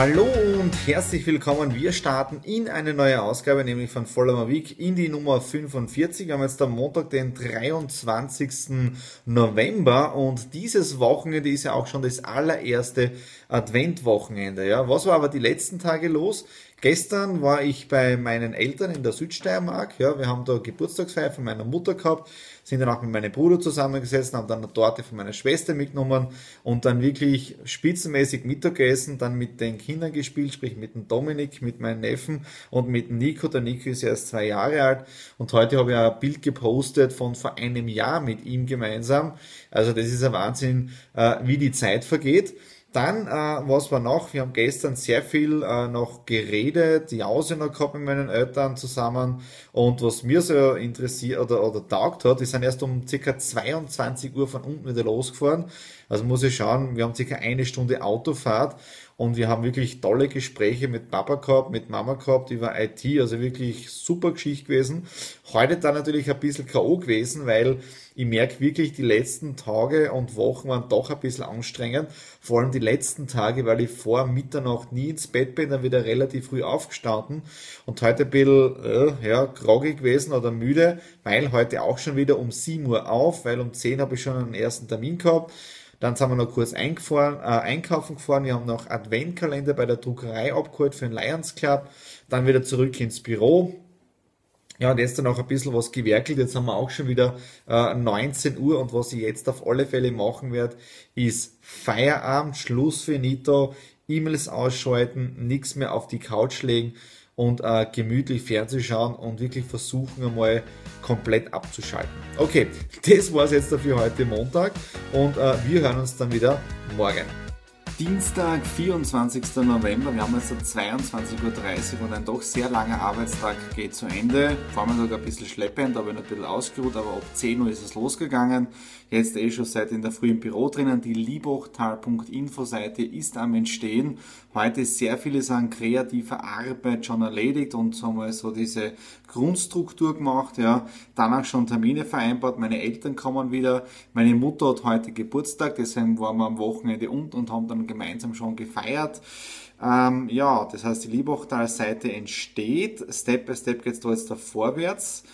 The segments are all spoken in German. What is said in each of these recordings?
Hallo und herzlich willkommen. Wir starten in eine neue Ausgabe, nämlich von Follower Week in die Nummer 45. Wir haben jetzt am Montag, den 23. November und dieses Wochenende ist ja auch schon das allererste Adventwochenende. Ja, was war aber die letzten Tage los? Gestern war ich bei meinen Eltern in der Südsteiermark. Ja, wir haben da Geburtstagsfeier von meiner Mutter gehabt, sind dann auch mit meinem Bruder zusammengesessen, haben dann eine Torte von meiner Schwester mitgenommen und dann wirklich spitzenmäßig Mittagessen, dann mit den Kindern gespielt, sprich mit dem Dominik, mit meinem Neffen und mit Nico. Der Nico ist erst zwei Jahre alt und heute habe ich ein Bild gepostet von vor einem Jahr mit ihm gemeinsam. Also das ist ein Wahnsinn, äh, wie die Zeit vergeht. Dann, äh, was war noch? Wir haben gestern sehr viel äh, noch geredet, die noch gehabt mit meinen Eltern zusammen. Und was mir so interessiert oder, oder taugt hat, die sind erst um circa 22 Uhr von unten wieder losgefahren. Also muss ich schauen, wir haben circa eine Stunde Autofahrt und wir haben wirklich tolle Gespräche mit Papa gehabt, mit Mama gehabt über IT, also wirklich super Geschichte gewesen. Heute dann natürlich ein bisschen K.O. gewesen, weil ich merke wirklich, die letzten Tage und Wochen waren doch ein bisschen anstrengend. Vor allem die letzten Tage, weil ich vor Mitternacht nie ins Bett bin, dann wieder relativ früh aufgestanden und heute ein bisschen, äh, ja, groggy gewesen oder müde, weil heute auch schon wieder um 7 Uhr auf, weil um 10 habe ich schon einen ersten Termin gehabt. Dann sind wir noch kurz eingefahren, äh, einkaufen gefahren. Wir haben noch Adventkalender bei der Druckerei abgeholt für den Lions Club. Dann wieder zurück ins Büro. Ja, und jetzt dann auch ein bisschen was gewerkelt. Jetzt haben wir auch schon wieder äh, 19 Uhr und was ich jetzt auf alle Fälle machen werde, ist Feierabend, Schluss für Nito, E-Mails ausschalten, nichts mehr auf die Couch legen und äh, gemütlich Fernsehen schauen und wirklich versuchen einmal komplett abzuschalten. Okay, das war's jetzt dafür heute Montag und äh, wir hören uns dann wieder morgen. Dienstag, 24. November. Wir haben jetzt 22.30 Uhr und ein doch sehr langer Arbeitstag geht zu Ende. Vormittag ein bisschen schleppend, aber ein bisschen ausgeruht, aber ab 10 Uhr ist es losgegangen. Jetzt eh schon seit in der Früh im Büro drinnen. Die liebochtal.info Seite ist am Entstehen. Heute ist sehr vieles an kreativer Arbeit schon erledigt und so mal so diese Grundstruktur gemacht, ja. Danach schon Termine vereinbart. Meine Eltern kommen wieder. Meine Mutter hat heute Geburtstag, deswegen waren wir am Wochenende und und haben dann gemeinsam schon gefeiert. Ähm, ja, das heißt, die Liebachtal-Seite entsteht. Step by Step geht es da jetzt da vorwärts.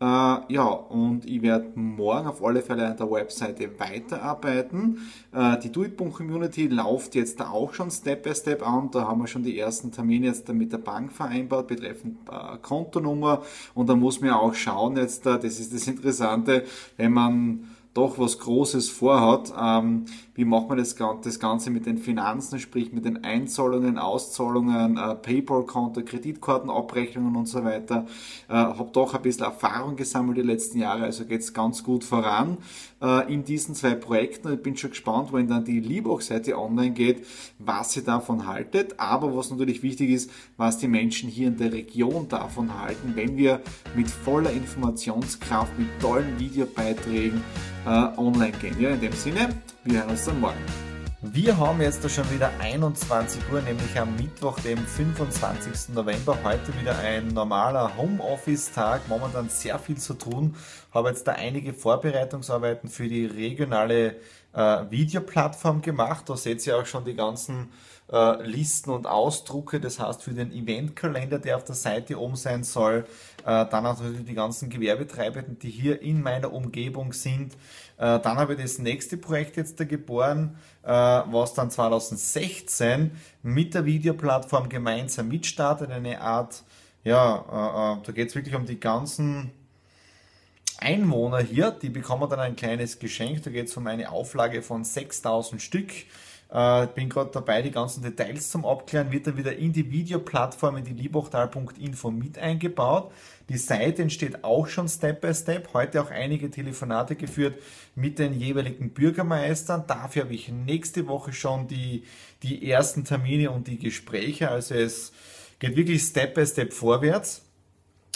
Äh, ja, und ich werde morgen auf alle Fälle an der Webseite weiterarbeiten. Äh, die Do-It-Community läuft jetzt da auch schon Step by Step an. Da haben wir schon die ersten Termine jetzt mit der Bank vereinbart, betreffend äh, Kontonummer. Und da muss man auch schauen jetzt, das ist das Interessante, wenn man doch was Großes vorhat. Ähm, wie macht man das, das, Ganze mit den Finanzen, sprich mit den Einzahlungen, Auszahlungen, äh, PayPal-Konto, Kreditkartenabrechnungen und so weiter. Äh, habe doch ein bisschen Erfahrung gesammelt die letzten Jahre, also geht es ganz gut voran äh, in diesen zwei Projekten. Ich bin schon gespannt, wenn dann die Liebach-Seite online geht, was ihr davon haltet. Aber was natürlich wichtig ist, was die Menschen hier in der Region davon halten, wenn wir mit voller Informationskraft, mit tollen Videobeiträgen äh, online gehen. Ja, in dem Sinne, wir hören uns dann morgen. Wir haben jetzt schon wieder 21 Uhr, nämlich am Mittwoch, dem 25. November. Heute wieder ein normaler Homeoffice-Tag. Momentan sehr viel zu tun. Habe jetzt da einige Vorbereitungsarbeiten für die regionale äh, Videoplattform gemacht. Da seht ihr auch schon die ganzen äh, Listen und Ausdrucke. Das heißt für den Eventkalender, der auf der Seite oben sein soll. Äh, dann natürlich die ganzen Gewerbetreibenden, die hier in meiner Umgebung sind. Äh, dann habe ich das nächste Projekt jetzt da geboren, äh, was dann 2016 mit der Videoplattform gemeinsam mitstartet. Eine Art, ja, äh, äh da geht es wirklich um die ganzen Einwohner hier, die bekommen dann ein kleines Geschenk. Da geht es um eine Auflage von 6000 Stück. Äh, bin gerade dabei, die ganzen Details zum Abklären. Wird dann wieder in die Videoplattform, in die liebachtal.info mit eingebaut. Die Seite entsteht auch schon Step by Step. Heute auch einige Telefonate geführt mit den jeweiligen Bürgermeistern. Dafür habe ich nächste Woche schon die, die ersten Termine und die Gespräche. Also es geht wirklich Step by Step vorwärts.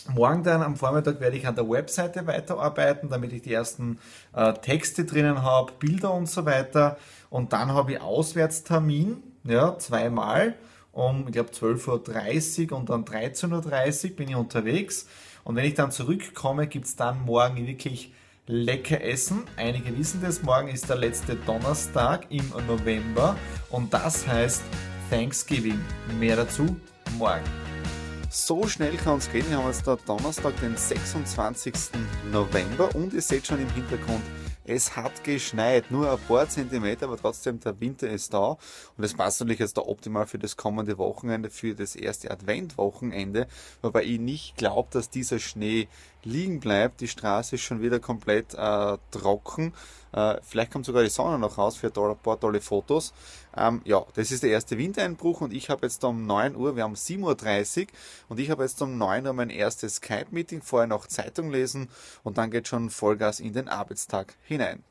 Morgen dann am Vormittag werde ich an der Webseite weiterarbeiten, damit ich die ersten äh, Texte drinnen habe, Bilder und so weiter. Und dann habe ich Auswärtstermin, ja, zweimal um, ich glaube, 12.30 Uhr und dann 13.30 Uhr bin ich unterwegs. Und wenn ich dann zurückkomme, gibt es dann morgen wirklich lecker Essen. Einige wissen das, morgen ist der letzte Donnerstag im November und das heißt Thanksgiving. Mehr dazu morgen. So schnell kann es gehen. Wir haben jetzt da Donnerstag, den 26. November und ihr seht schon im Hintergrund, es hat geschneit, nur ein paar Zentimeter, aber trotzdem der Winter ist da und es passt natürlich jetzt da optimal für das kommende Wochenende, für das erste Adventwochenende, wobei ich nicht glaube, dass dieser Schnee liegen bleibt. Die Straße ist schon wieder komplett äh, trocken. Äh, vielleicht kommt sogar die Sonne noch raus für ein paar tolle Fotos. Ähm, ja, das ist der erste Wintereinbruch und ich habe jetzt um 9 Uhr, wir haben 7.30 Uhr und ich habe jetzt um 9 Uhr mein erstes Skype-Meeting, vorher noch Zeitung lesen und dann geht schon Vollgas in den Arbeitstag hinein.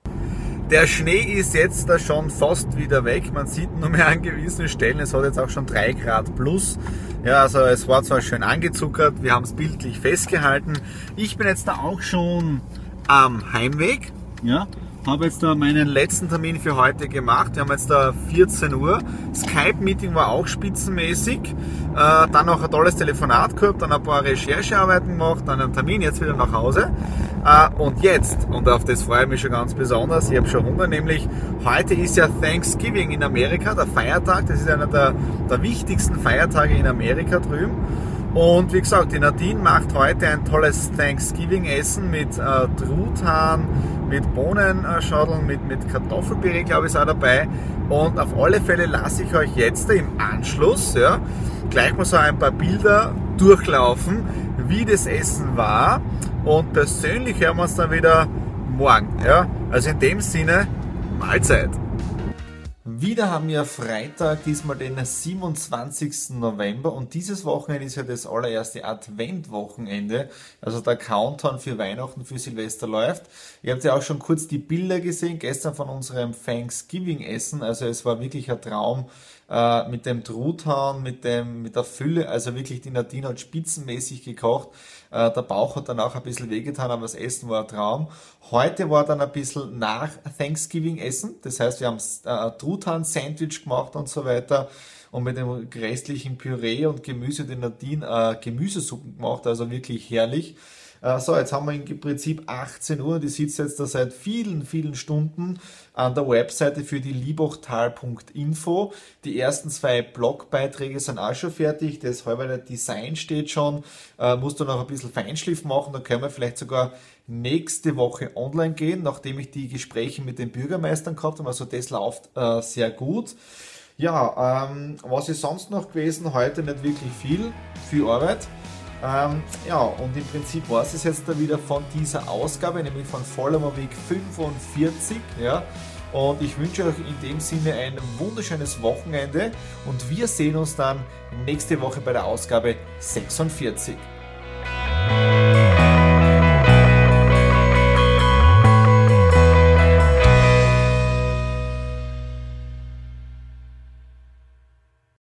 Der Schnee ist jetzt da schon fast wieder weg. Man sieht nur mehr an gewissen Stellen, es hat jetzt auch schon 3 Grad plus. Ja, also es war zwar schön angezuckert, wir haben es bildlich festgehalten. Ich bin jetzt da auch schon am Heimweg. Ja, habe jetzt da meinen letzten Termin für heute gemacht. Wir haben jetzt da 14 Uhr. Skype-Meeting war auch spitzenmäßig. Äh, dann noch ein tolles Telefonat gehabt, dann ein paar Recherchearbeiten gemacht, dann einen Termin, jetzt wieder nach Hause. Äh, und jetzt, und auf das freue ich mich schon ganz besonders, ich habe schon Hunger, nämlich heute ist ja Thanksgiving in Amerika, der Feiertag. Das ist einer der, der wichtigsten Feiertage in Amerika drüben. Und wie gesagt, die Nadine macht heute ein tolles Thanksgiving-Essen mit äh, Truthahn, mit Bohnenschaudeln, mit, mit Kartoffelpüree, glaube ich, ist auch dabei. Und auf alle Fälle lasse ich euch jetzt im Anschluss ja, gleich mal so ein paar Bilder durchlaufen, wie das Essen war. Und persönlich hören wir uns dann wieder morgen. Ja? Also in dem Sinne, Mahlzeit. Wieder haben wir Freitag, diesmal den 27. November und dieses Wochenende ist ja das allererste Adventwochenende, also der Countdown für Weihnachten, für Silvester läuft. Ihr habt ja auch schon kurz die Bilder gesehen, gestern von unserem Thanksgiving-Essen, also es war wirklich ein Traum äh, mit dem Truthahn, mit, dem, mit der Fülle, also wirklich die Nadine hat spitzenmäßig gekocht. Äh, der Bauch hat dann auch ein bisschen wehgetan, aber das Essen war ein Traum. Heute war dann ein bisschen nach Thanksgiving Essen. Das heißt, wir haben äh, Truthahn-Sandwich gemacht und so weiter. Und mit dem restlichen Püree und Gemüse den Nadine äh, Gemüsesuppen gemacht, also wirklich herrlich. Äh, so, jetzt haben wir im Prinzip 18 Uhr und ich sitze jetzt da seit vielen, vielen Stunden an der Webseite für die liebochtal.info. Die ersten zwei Blogbeiträge sind auch schon fertig. Das halbe Design steht schon. Äh, musst du noch ein bisschen Feinschliff machen. Dann können wir vielleicht sogar nächste Woche online gehen, nachdem ich die Gespräche mit den Bürgermeistern gehabt habe. Also das läuft äh, sehr gut. Ja, ähm, was ist sonst noch gewesen? Heute nicht wirklich viel, viel Arbeit. Ähm, ja, und im Prinzip war es jetzt da wieder von dieser Ausgabe, nämlich von Follower Week 45. Ja. Und ich wünsche euch in dem Sinne ein wunderschönes Wochenende und wir sehen uns dann nächste Woche bei der Ausgabe 46.